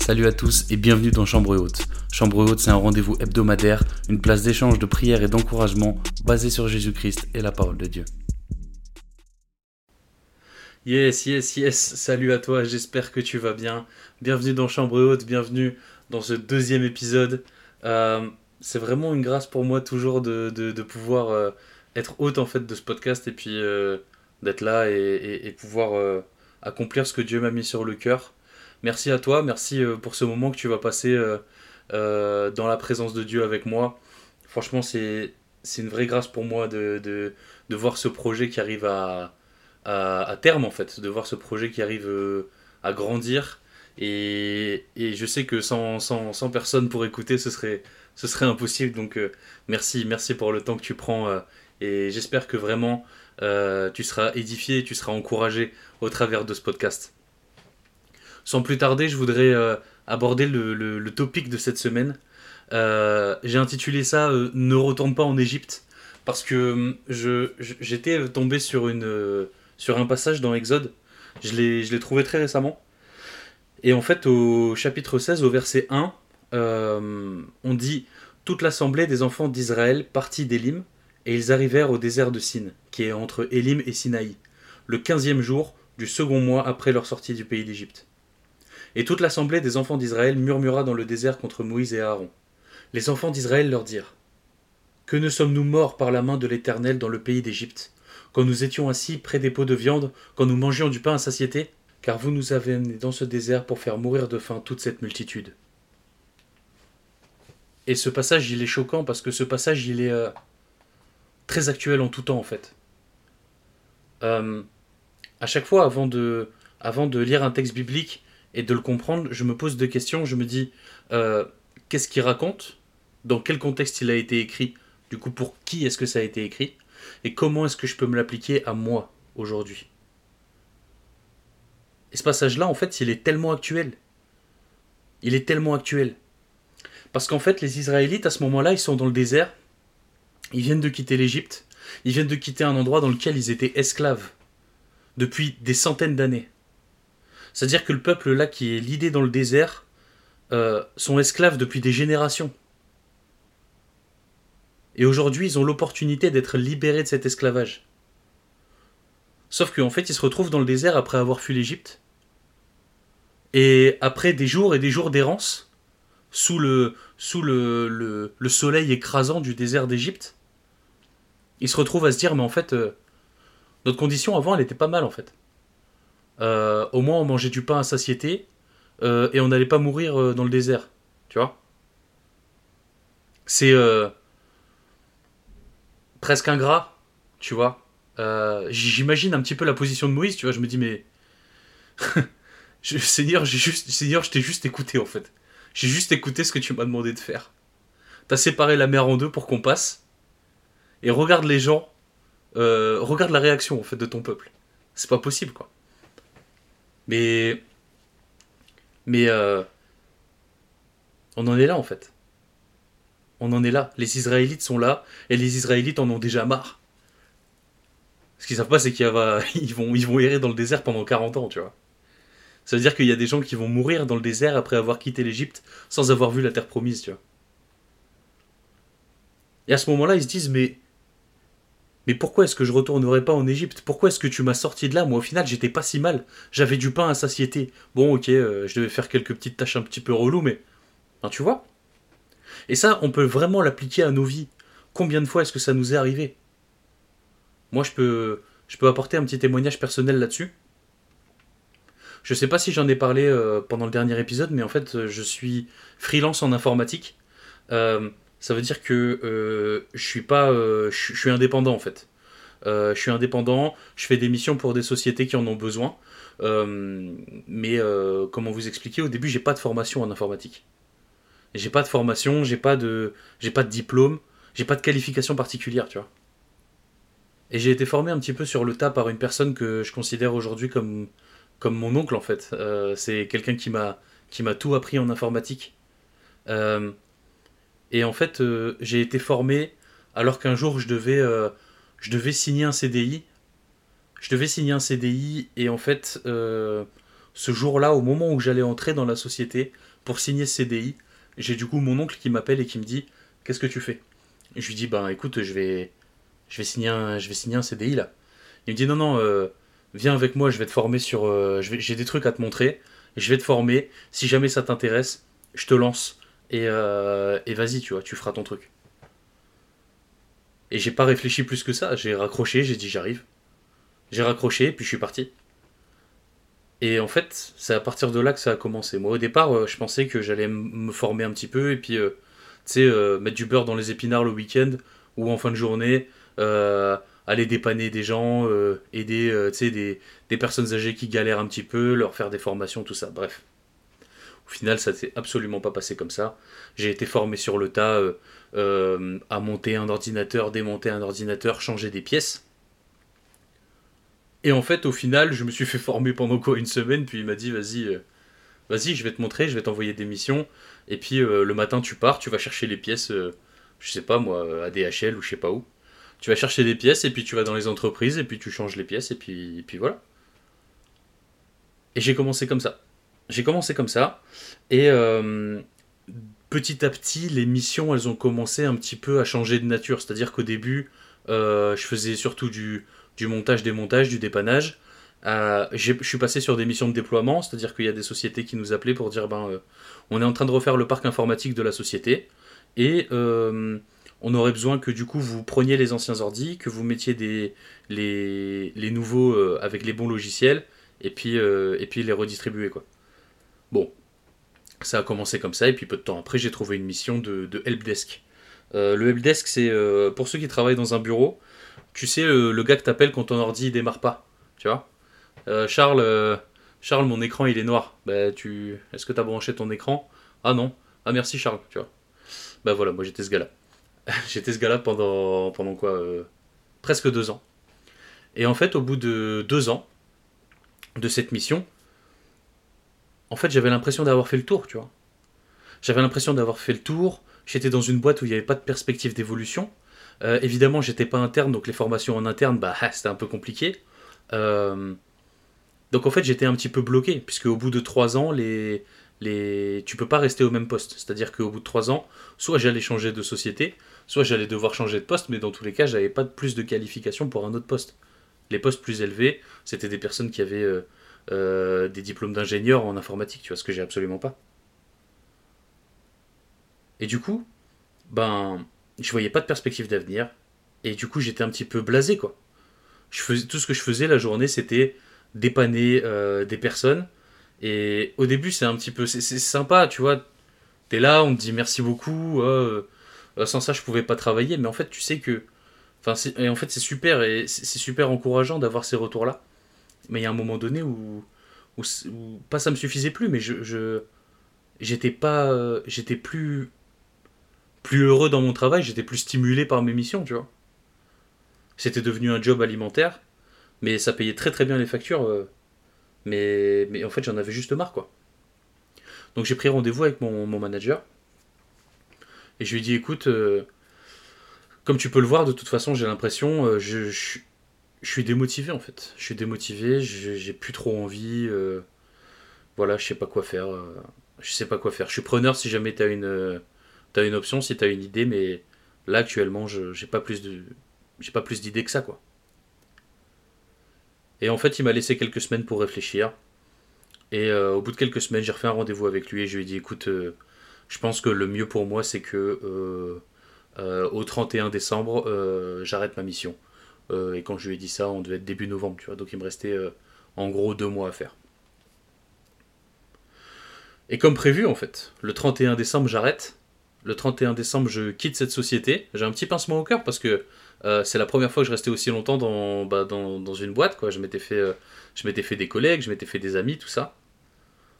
Salut à tous et bienvenue dans Chambre Haute. Chambre Haute, c'est un rendez-vous hebdomadaire, une place d'échange, de prière et d'encouragement basé sur Jésus-Christ et la parole de Dieu. Yes, yes, yes, salut à toi, j'espère que tu vas bien. Bienvenue dans Chambre Haute, bienvenue dans ce deuxième épisode. Euh, c'est vraiment une grâce pour moi toujours de, pouvoir euh, être hôte en fait de ce podcast et puis euh, d'être là et pouvoir accomplir ce que Dieu m'a mis sur le cœur. Merci à toi, merci euh, pour ce moment que tu vas passer euh, euh, dans la présence de Dieu avec moi. Franchement, c'est une vraie grâce pour moi de, de, de, voir ce projet qui arrive à, terme, en fait, de voir ce projet qui arrive à grandir. Et, je sais que sans, sans, personne pour écouter, ce serait, ce serait impossible. Donc merci, merci pour le temps que tu prends. et j'espère que vraiment tu seras édifié, tu seras encouragé au travers de ce podcast. Sans plus tarder, je voudrais euh, aborder le, topic de cette semaine. Euh, j'ai intitulé ça euh, Ne retourne pas en Égypte parce que j'étais tombé sur, un passage dans Exode. Je l'ai, je l'ai trouvé très récemment. Et en fait, au chapitre 16, au verset 1, on dit Toute l'assemblée des enfants d'Israël partit d'Élim, et ils arrivèrent au désert de Sin, qui est entre Élim et Sinaï, le quinzième jour du second mois après leur sortie du pays d'Égypte. Et toute l'assemblée des enfants d'Israël murmura dans le désert contre Moïse et Aaron. Les enfants d'Israël leur dirent Que ne sommes-nous morts par la main de l'Éternel dans le pays d'Égypte, quand nous étions assis près des pots de viande, quand nous mangions du pain à satiété? Car vous nous avez amenés dans ce désert pour faire mourir de faim toute cette multitude. Et ce passage, il est choquant parce que ce passage, il est euh, très actuel en tout temps, en fait. Euh, à chaque fois, avant de lire un texte biblique, et de le comprendre, je me pose deux questions. Je me dis, euh, qu'est-ce qu'il raconte? Dans quel contexte il a été écrit? Du coup, pour qui est-ce que ça a été écrit? Et comment est-ce que je peux me l'appliquer à moi aujourd'hui? Et ce passage-là, en fait, il est tellement actuel. Il est tellement actuel. Parce qu'en fait, les Israélites, à ce moment-là, ils sont dans le désert. Ils viennent de quitter l'Égypte. Ils viennent de quitter un endroit dans lequel ils étaient esclaves depuis des centaines d'années. C'est-à-dire que le peuple là qui est l'idée dans le désert euh, sont esclaves depuis des générations. Et aujourd'hui, ils ont l'opportunité d'être libérés de cet esclavage. Sauf qu'en fait, ils se retrouvent dans le désert après avoir fui l'Égypte. Et après des jours et des jours d'errance, sous le, soleil écrasant du désert d'Égypte, ils se retrouvent à se dire, mais en fait, euh, notre condition avant, elle était pas mal en fait. Euh, au moins on mangeait du pain à satiété euh, et on n'allait pas mourir euh, dans le désert. Tu vois C'est presque ingrat, tu vois. J'imagine un petit peu la position de Moïse, tu vois. Je me dis, mais. Seigneur, je t'ai juste écouté en fait. J'ai juste écouté ce que tu m'as demandé de faire. T'as séparé la mer en deux pour qu'on passe. Et regarde les gens. regarde la réaction en fait de ton peuple. C'est pas possible quoi. Mais. Mais. Euh, on en est là en fait. On en est là. Les Israélites sont là et les Israélites en ont déjà marre. Ce qu'ils savent pas, c'est qu'ils vont, ils vont errer dans le désert pendant 40 ans, tu vois. Ça veut dire qu'il y a des gens qui vont mourir dans le désert après avoir quitté l'Égypte sans avoir vu la terre promise, tu vois. Et à ce moment-là, ils se disent, mais mais pourquoi est-ce que je retournerai pas en Égypte? Pourquoi est-ce que tu m'as sorti de là? Moi, au final, j'étais pas si mal. J'avais du pain à satiété. Bon, ok, euh, je devais faire quelques petites tâches un petit peu reloues, mais. tu vois Et ça, on peut vraiment l'appliquer à nos vies. Combien de fois est-ce que ça nous est arrivé? Moi, je peux, je apporter un petit témoignage personnel là-dessus. Je sais pas si j'en ai parlé euh, pendant le dernier épisode, mais en fait, je suis freelance en informatique. Euh, ça veut dire que euh, je suis pas, euh, je, suis indépendant en fait. Euh, je suis indépendant, je fais des missions pour des sociétés qui en ont besoin. mais comment vous expliquer, au début j'ai pas de formation en informatique. J'ai pas de formation, j'ai pas de, j'ai pas de diplôme, j'ai pas de qualification particulière, tu vois. Et j'ai été formé un petit peu sur le tas par une personne que je considère aujourd'hui comme, comme mon oncle en fait. c'est quelqu'un qui m'a, qui m'a tout appris en informatique. Et en fait, euh, j'ai été formé alors qu'un jour je devais, euh, je devais signer un CDI. Je devais signer un CDI et en fait, euh, ce jour-là, au moment où j'allais entrer dans la société pour signer ce CDI, j'ai du coup mon oncle qui m'appelle et qui me dit Qu'est-ce que tu fais? Je lui dis Ben écoute, je vais, je vais, signer, un, je vais signer un CDI là. Il me dit Non, non, viens avec moi, je vais te former sur. J'ai des trucs à te montrer, je vais te former. Si jamais ça t'intéresse, je te lance et, euh, et vas-y, tu vois, tu feras ton truc. Et j'ai pas réfléchi plus que ça, j'ai raccroché, j'ai dit j'arrive. J'ai raccroché, puis je suis parti. Et en fait, c'est à partir de là que ça a commencé. Moi, au départ, euh, je pensais que j'allais me former un petit peu et puis, euh, tu sais, mettre du beurre dans les épinards le week-end ou en fin de journée, aller dépanner des gens, aider, tu sais, des, personnes âgées qui galèrent un petit peu, leur faire des formations, tout ça. Bref. Au final, ça s'est absolument pas passé comme ça. J'ai été formé sur le tas à monter un ordinateur, démonter un ordinateur, changer des pièces. Et en fait, au final, je me suis fait former pendant quoi Une semaine, puis il m'a dit vas-y, euh, vas-y, je vais te montrer, je vais t'envoyer des missions. Et puis euh, le matin, tu pars, tu vas chercher les pièces, euh, je sais pas moi, à DHL ou je sais pas où. Tu vas chercher des pièces, et puis tu vas dans les entreprises, et puis tu changes les pièces, et puis voilà. Et j'ai commencé comme ça. J'ai commencé comme ça. Et petit à petit, les missions, elles ont commencé un petit peu à changer de nature. C'est-à-dire qu'au début, je faisais surtout du du montage, démontage, du dépannage. Euh, je suis passé sur des missions de déploiement, c'est-à-dire qu'il y a des sociétés qui nous appelaient pour dire ben, euh, on est en train de refaire le parc informatique de la société et euh, on aurait besoin que du coup vous preniez les anciens ordi, que vous mettiez des, les, les nouveaux avec les bons logiciels et puis, et puis les redistribuer. Quoi. Bon, ça a commencé comme ça et puis peu de temps après j'ai trouvé une mission de, de helpdesk. le helpdesk c'est pour ceux qui travaillent dans un bureau, tu sais, le, gars que t'appelles quand ton ordi démarre pas, tu vois? Euh, Charles, euh, Charles, mon écran il est noir. Bah, tu, est-ce que t'as branché ton écran? Ah non. Ah merci Charles, tu vois. Bah voilà, moi j'étais ce gars-là. j'étais ce gars-là pendant, pendant quoi euh, Presque deux ans. Et en fait, au bout de deux ans de cette mission, en fait, j'avais l'impression d'avoir fait le tour, tu vois. J'avais l'impression d'avoir fait le tour. J'étais dans une boîte où il n'y avait pas de perspective d'évolution. Euh, évidemment, j'étais pas interne, donc les formations en interne, bah, c'était un peu compliqué. Euh, donc en fait, j'étais un petit peu bloqué, puisque au bout de trois ans, les, les... tu peux pas rester au même poste. C'est-à-dire qu'au bout de trois ans, soit j'allais changer de société, soit j'allais devoir changer de poste, mais dans tous les cas, j'avais pas plus de qualification pour un autre poste. Les postes plus élevés, c'était des personnes qui avaient euh, des diplômes d'ingénieur en informatique, tu vois, ce que j'ai absolument pas. Et du coup, ben, je voyais pas de perspective d'avenir. Et du coup, j'étais un petit peu blasé, quoi. Je faisais, tout ce que je faisais la journée, c'était dépanner euh, des personnes. Et au début, c'est un petit peu. C'est sympa, tu vois. T'es là, on te dit merci beaucoup. Euh, sans ça, je pouvais pas travailler. Mais en fait, tu sais que. Enfin, et en fait, c'est super. Et c'est super encourageant d'avoir ces retours-là. Mais il y a un moment donné où, où, Pas ça me suffisait plus, mais je. J'étais pas. Euh, j'étais plus plus heureux dans mon travail, j'étais plus stimulé par mes missions, tu vois. C'était devenu un job alimentaire, mais ça payait très très bien les factures. Euh, mais, en fait, j'en avais juste marre, quoi. Donc j'ai pris rendez-vous avec mon, manager. Et je lui ai dit, écoute, euh, comme tu peux le voir, de toute façon, j'ai l'impression, je, je, suis démotivé, en fait. Je suis démotivé, j'ai plus trop envie. voilà, je sais pas quoi faire. je sais pas quoi faire. Je suis preneur si jamais tu as une t'as une option si t'as une idée, mais là actuellement, j'ai pas plus j'ai pas plus d'idées que ça quoi. Et en fait, il m'a laissé quelques semaines pour réfléchir. Et euh, au bout de quelques semaines, j'ai refait un rendez-vous avec lui et je lui ai dit écoute, euh, je pense que le mieux pour moi, c'est que euh, au 31 décembre, j'arrête ma mission. Et quand je lui ai dit ça, on devait être début novembre, tu vois. Donc il me restait en gros deux mois à faire. Et comme prévu, en fait, le 31 décembre, j'arrête le 31 décembre, je quitte cette société. J'ai un petit pincement au cœur parce que euh, c'est la première fois que je restais aussi longtemps dans, bah, dans, une boîte. Quoi. Je m'étais fait, euh, fait des collègues, je m'étais fait des amis, tout ça.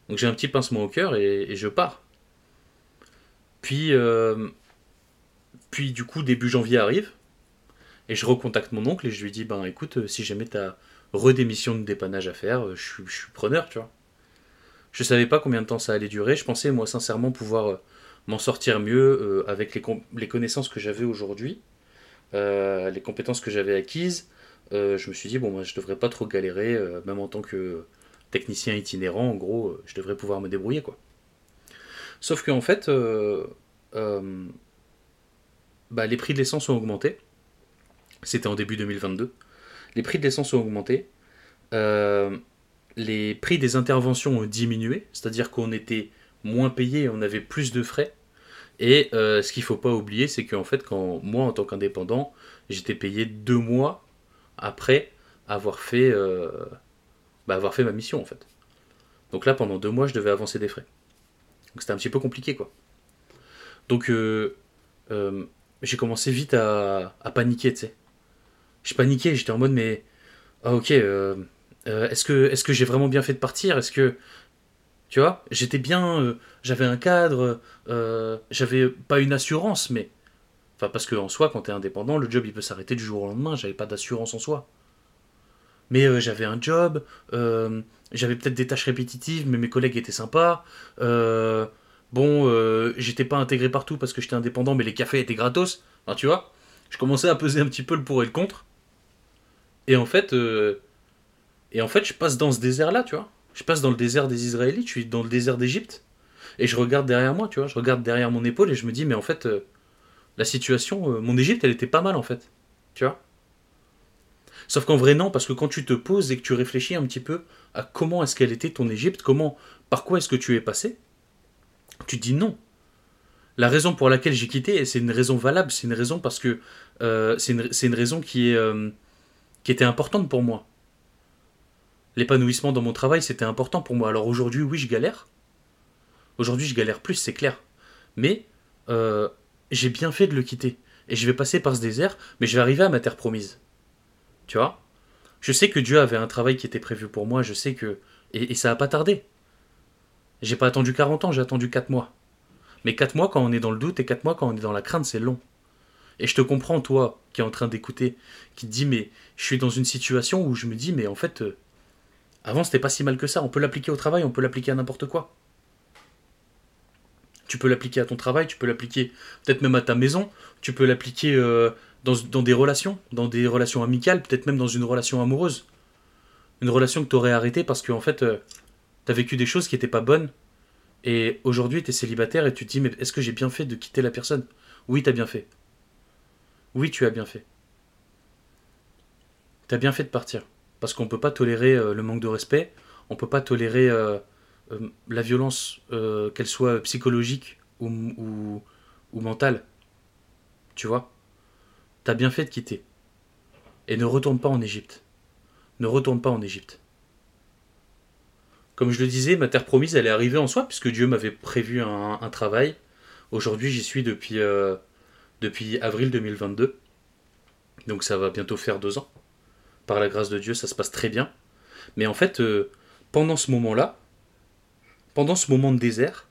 Donc j'ai un petit pincement au cœur et, je pars. Puis, euh, puis du coup, début janvier arrive. Et je recontacte mon oncle et je lui dis, ben écoute, si jamais tu as redémission de dépannage à faire, je, je suis preneur, tu vois. Je savais pas combien de temps ça allait durer. Je pensais, moi, sincèrement, pouvoir m'en sortir mieux euh, avec les, connaissances que j'avais aujourd'hui, euh, les compétences que j'avais acquises. Euh, je me suis dit, bon, moi, je devrais pas trop galérer, même en tant que technicien itinérant, en gros, je devrais pouvoir me débrouiller, quoi. Sauf qu'en fait, euh, euh, bah, les prix de l'essence ont augmenté. C'était en début 2022. Les prix de l'essence ont augmenté. Euh, les prix des interventions ont diminué, c'est-à-dire qu'on était moins payé, on avait plus de frais. Et ce qu'il ne faut pas oublier, c'est qu'en fait, quand moi, en tant qu'indépendant, j'étais payé deux mois après avoir fait, bah, avoir fait ma mission, en fait. Donc là, pendant deux mois, je devais avancer des frais. Donc c'était un petit peu compliqué, quoi. Donc euh, euh, j'ai commencé vite à, paniquer, tu sais. Je paniquais, j'étais en mode, mais. Ah, ok, euh, est-ce que, est que j'ai vraiment bien fait de partir? Est-ce que. Tu vois, j'étais bien, j'avais un cadre, j'avais pas une assurance, mais. Enfin, parce qu'en soi, quand t'es indépendant, le job il peut s'arrêter du jour au lendemain, j'avais pas d'assurance en soi. Mais j'avais un job, j'avais peut-être des tâches répétitives, mais mes collègues étaient sympas. Euh, bon, euh, j'étais pas intégré partout parce que j'étais indépendant, mais les cafés étaient gratos. Enfin, tu vois, je commençais à peser un petit peu le pour et le contre. Et en fait, euh, et en fait, je passe dans ce désert-là, tu vois. Je passe dans le désert des Israélites, je suis dans le désert d'Égypte. Et je regarde derrière moi, tu vois. Je regarde derrière mon épaule et je me dis, mais en fait, la situation, mon Égypte, elle était pas mal, en fait. Tu vois Sauf qu'en vrai, non, parce que quand tu te poses et que tu réfléchis un petit peu à comment est-ce qu'elle était ton Égypte, comment, par quoi est-ce que tu es passé, tu dis non. La raison pour laquelle j'ai quitté, c'est une raison valable, c'est une raison parce que euh, c'est une, raison qui, est, euh, qui était importante pour moi. L'épanouissement dans mon travail, c'était important pour moi. Alors aujourd'hui, oui, je galère. Aujourd'hui, je galère plus, c'est clair. Mais euh, j'ai bien fait de le quitter. Et je vais passer par ce désert, mais je vais arriver à ma terre promise. Tu vois? Je sais que Dieu avait un travail qui était prévu pour moi, je sais que. Et, ça n'a pas tardé. J'ai pas attendu 40 ans, j'ai attendu 4 mois. Mais 4 mois quand on est dans le doute et 4 mois quand on est dans la crainte, c'est long. Et je te comprends, toi, qui es en train d'écouter, qui te dis, mais je suis dans une situation où je me dis, mais en fait, euh, avant c'était pas si mal que ça, on peut l'appliquer au travail, on peut l'appliquer à n'importe quoi. Tu peux l'appliquer à ton travail, tu peux l'appliquer peut-être même à ta maison, tu peux l'appliquer euh, dans, des relations, dans des relations amicales, peut-être même dans une relation amoureuse. Une relation que tu aurais arrêtée parce qu'en en fait, euh, tu as vécu des choses qui n'étaient pas bonnes. Et aujourd'hui, tu es célibataire et tu te dis, mais est-ce que j'ai bien fait de quitter la personne? Oui, tu as bien fait. Oui, tu as bien fait. Tu as bien fait de partir. Parce qu'on ne peut pas tolérer euh, le manque de respect, on ne peut pas tolérer euh, la violence, qu'elle soit psychologique ou, mentale. Tu vois? T'as bien fait de quitter. Et ne retourne pas en Égypte. Ne retourne pas en Égypte. Comme je le disais, ma terre promise, elle est arrivée en soi, puisque Dieu m'avait prévu un, travail. Aujourd'hui, j'y suis depuis, euh, depuis avril 2022. Donc ça va bientôt faire deux ans. Par la grâce de Dieu, ça se passe très bien. Mais en fait, euh, pendant ce moment-là, pendant ce moment de désert,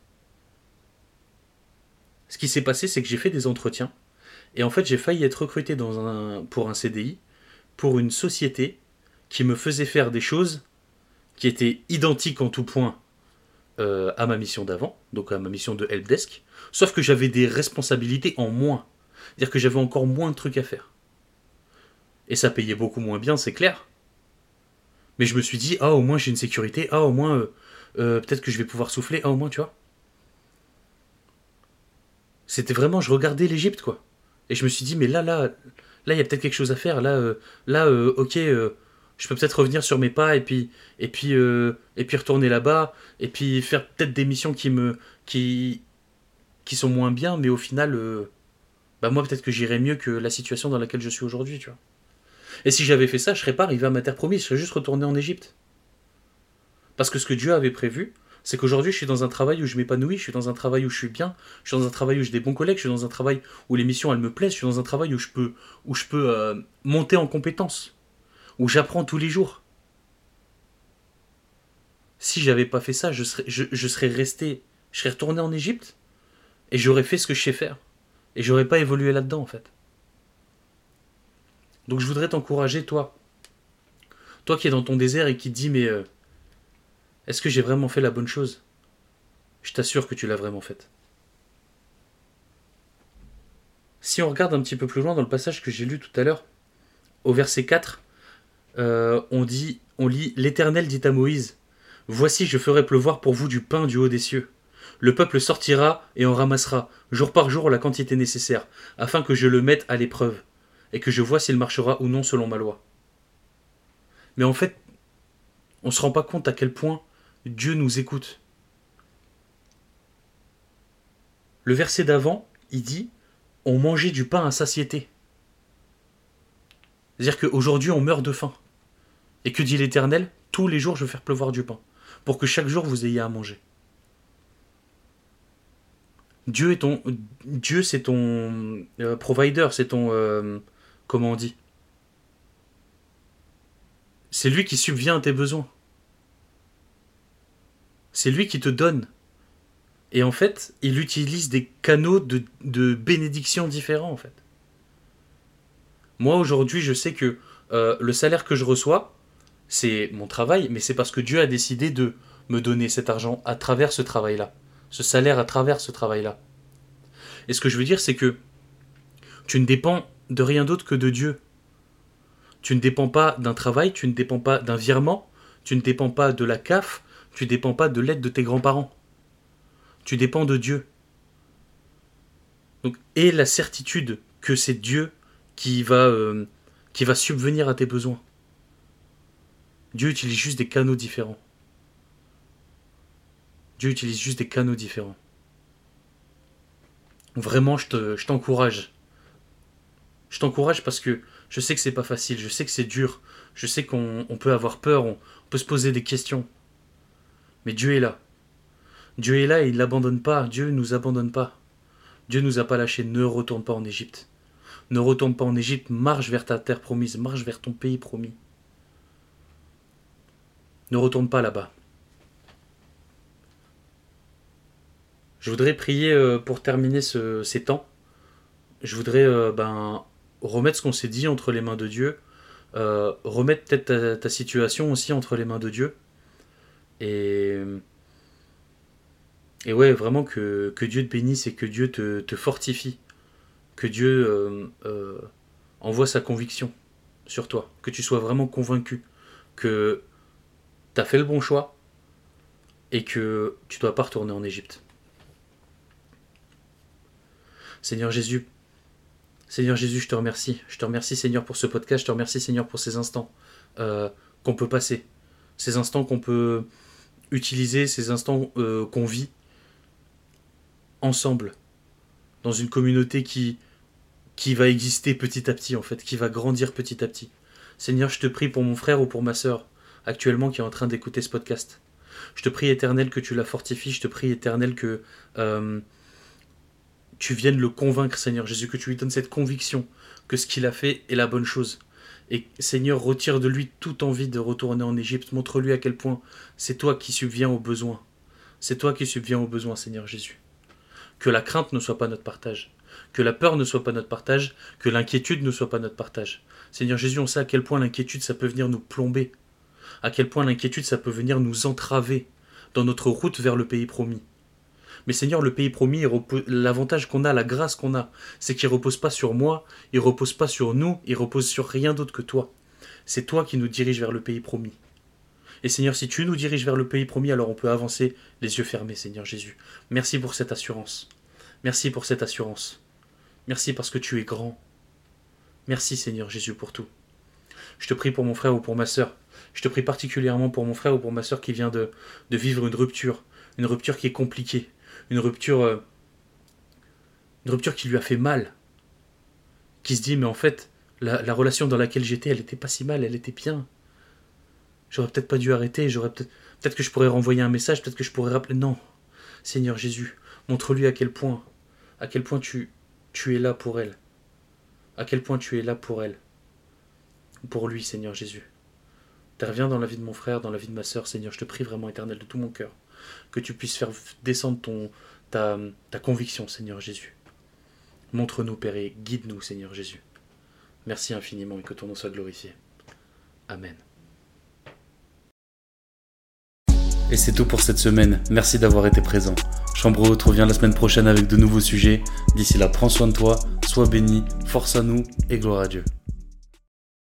ce qui s'est passé, c'est que j'ai fait des entretiens et en fait, j'ai failli être recruté pour un CDI pour une société qui me faisait faire des choses qui étaient identiques en tout point euh, à ma mission d'avant, donc à ma mission de helpdesk, sauf que j'avais des responsabilités en moins. C'est-à-dire que j'avais encore moins de trucs à faire. Et ça payait beaucoup moins bien, c'est clair. Mais je me suis dit, ah, au moins j'ai une sécurité, ah, au moins euh, euh, peut-être que je vais pouvoir souffler, ah, au moins, tu vois. C'était vraiment, je regardais l'Égypte, quoi. Et je me suis dit, mais là, là, là, il y a peut-être quelque chose à faire. Là, euh, là, ok, je peux peut-être revenir sur mes pas et puis, et puis, et puis retourner là-bas et puis faire peut-être des missions qui me, qui, qui sont moins bien, mais au final, bah moi peut-être que j'irais mieux que la situation dans laquelle je suis aujourd'hui, tu vois. Et si j'avais fait ça, je serais pas arrivé à ma terre promise, je serais juste retourné en Égypte. Parce que ce que Dieu avait prévu, c'est qu'aujourd'hui, je suis dans un travail où je m'épanouis, je suis dans un travail où je suis bien, je suis dans un travail où j'ai des bons collègues, je suis dans un travail où les missions, elles me plaisent, je suis dans un travail où je peux, euh, monter en compétences, où j'apprends tous les jours. Si j'avais pas fait ça, je serais, je, serais resté, je serais retourné en Égypte et j'aurais fait ce que je sais faire. Et j'aurais pas évolué là-dedans, en fait. Donc je voudrais t'encourager, toi. Toi qui es dans ton désert et qui te dis, mais euh, est-ce que j'ai vraiment fait la bonne chose? Je t'assure que tu l'as vraiment faite. Si on regarde un petit peu plus loin dans le passage que j'ai lu tout à l'heure, au verset 4, euh, on dit, on lit L'Éternel dit à Moïse Voici, je ferai pleuvoir pour vous du pain du haut des cieux. Le peuple sortira et en ramassera, jour par jour, la quantité nécessaire, afin que je le mette à l'épreuve, et que je vois s'il marchera ou non selon ma loi. Mais en fait, on ne se rend pas compte à quel point Dieu nous écoute. Le verset d'avant, il dit On mangeait du pain à satiété. C'est-à-dire qu'aujourd'hui, on meurt de faim. Et que dit l'Éternel Tous les jours, je vais faire pleuvoir du pain, pour que chaque jour vous ayez à manger. Dieu c'est ton euh, provider, c'est ton, euh, comment on dit? C'est lui qui subvient à tes besoins. C'est lui qui te donne. Et en fait, il utilise des canaux de, de bénédiction différents en fait. Moi aujourd'hui, je sais que euh, le salaire que je reçois, c'est mon travail, mais c'est parce que Dieu a décidé de me donner cet argent à travers ce travail-là, ce salaire à travers ce travail-là. Et ce que je veux dire, c'est que tu ne dépends de rien d'autre que de Dieu. Tu ne dépends pas d'un travail, tu ne dépends pas d'un virement, tu ne dépends pas de la CAF, tu ne dépends pas de l'aide de tes grands-parents. Tu dépends de Dieu. Donc, et la certitude que c'est Dieu qui va, euh, qui va subvenir à tes besoins. Dieu utilise juste des canaux différents. Dieu utilise juste des canaux différents. Vraiment, je t'encourage. je t'encourage parce que je sais que c'est pas facile, je sais que c'est dur, je sais qu'on peut avoir peur, on, peut se poser des questions. Mais Dieu est là. Dieu est là et il n'abandonne pas. Dieu ne nous abandonne pas. Dieu nous a pas lâchés. Ne retourne pas en Égypte. Ne retourne pas en Égypte, marche vers ta terre promise, marche vers ton pays promis. Ne retourne pas là-bas. Je voudrais prier euh, pour terminer ces temps. Je voudrais euh, ben, remettre ce qu'on s'est dit entre les mains de Dieu. Euh, remettre peut-être ta, situation aussi entre les mains de Dieu. Et, et ouais, vraiment que, Dieu te bénisse et que Dieu te fortifie que Dieu envoie sa conviction sur toi, que tu sois vraiment convaincu que tu as fait le bon choix et que tu ne dois pas retourner en Égypte. Seigneur Jésus, Seigneur Jésus, je te remercie. Je te remercie Seigneur pour ce podcast, je te remercie Seigneur pour ces instants euh, qu'on peut passer, ces instants qu'on peut utiliser, ces instants qu'on vit ensemble, dans une communauté qui, qui va exister petit à petit, en fait, qui va grandir petit à petit. Seigneur, je te prie pour mon frère ou pour ma sœur, actuellement, qui est en train d'écouter ce podcast. Je te prie, éternel, que tu la fortifies. Je te prie, éternel, que euh, tu viennes le convaincre, Seigneur Jésus, que tu lui donnes cette conviction que ce qu'il a fait est la bonne chose. Et Seigneur, retire de lui toute envie de retourner en Égypte. Montre-lui à quel point c'est toi qui subviens aux besoins. C'est toi qui subviens aux besoins, Seigneur Jésus. Que la crainte ne soit pas notre partage que la peur ne soit pas notre partage, que l'inquiétude ne soit pas notre partage. Seigneur Jésus, on sait à quel point l'inquiétude, ça peut venir nous plomber, à quel point l'inquiétude, ça peut venir nous entraver dans notre route vers le pays promis. Mais Seigneur, le pays promis, l'avantage qu'on a, la grâce qu'on a, c'est qu'il repose pas sur moi, il repose pas sur nous, il repose sur rien d'autre que toi. C'est toi qui nous diriges vers le pays promis. Et Seigneur, si tu nous diriges vers le pays promis, alors on peut avancer les yeux fermés, Seigneur Jésus. Merci pour cette assurance. Merci pour cette assurance. Merci parce que tu es grand. Merci Seigneur Jésus pour tout. Je te prie pour mon frère ou pour ma sœur. Je te prie particulièrement pour mon frère ou pour ma sœur qui vient de, vivre une rupture. Une rupture qui est compliquée. Une rupture, euh, une rupture qui lui a fait mal. Qui se dit, mais en fait, la, relation dans laquelle j'étais, elle n'était pas si mal, elle était bien. J'aurais peut-être pas dû arrêter, j'aurais peut-être, peut-être que je pourrais renvoyer un message, peut-être que je pourrais rappeler. Non, Seigneur Jésus, montre-lui à quel point, à quel point tu, tu es là pour elle. À quel point tu es là pour elle. Pour lui, Seigneur Jésus. Interviens dans la vie de mon frère, dans la vie de ma sœur, Seigneur. Je te prie vraiment, éternel, de tout mon cœur. Que tu puisses faire descendre ton, ta, ta conviction, Seigneur Jésus. Montre-nous, Père, et guide-nous, Seigneur Jésus. Merci infiniment et que ton nom soit glorifié. Amen. Et c'est tout pour cette semaine. Merci d'avoir été présent. Chambre haute revient la semaine prochaine avec de nouveaux sujets. D'ici là, prends soin de toi, sois béni, force à nous et gloire à Dieu.